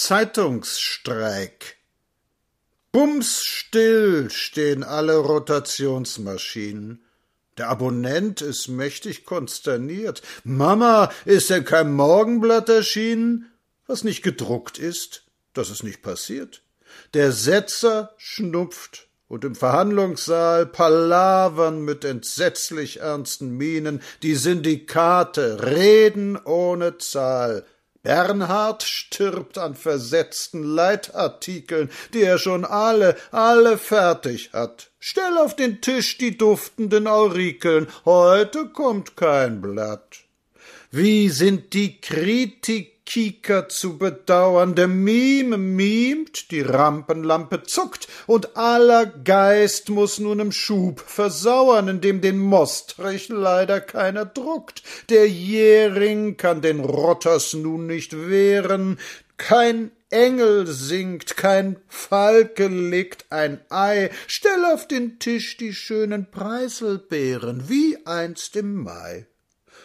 Zeitungsstreik. Bumsstill stehen alle Rotationsmaschinen. Der Abonnent ist mächtig konsterniert. Mama, ist denn kein Morgenblatt erschienen? Was nicht gedruckt ist, das ist nicht passiert. Der Setzer schnupft und im Verhandlungssaal palavern mit entsetzlich ernsten Mienen die Syndikate, reden ohne Zahl. Bernhard stirbt an versetzten Leitartikeln, die er schon alle, alle fertig hat. Stell auf den Tisch die duftenden Aurikeln, heute kommt kein Blatt. Wie sind die Kritik Kieker zu bedauern, der Mime mimt, die Rampenlampe zuckt, und aller Geist muss nun im Schub versauern, in dem den Mostrich leider keiner druckt. Der Jähring kann den Rotters nun nicht wehren, kein Engel singt, kein Falke legt ein Ei, stell auf den Tisch die schönen Preiselbeeren, wie einst im Mai.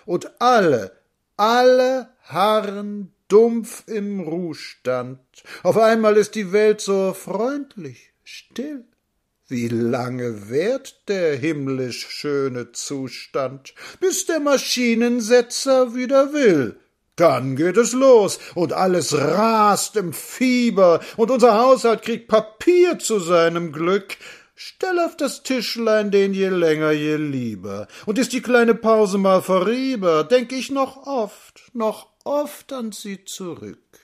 Und alle, alle harren dumpf im Ruhestand. Auf einmal ist die Welt so freundlich, still. Wie lange währt der himmlisch schöne Zustand, bis der Maschinensetzer wieder will? Dann geht es los und alles rast im Fieber und unser Haushalt kriegt Papier zu seinem Glück. Stell auf das Tischlein den je länger je lieber. Und ist die kleine Pause mal vorüber, denk ich noch oft, noch oft an sie zurück.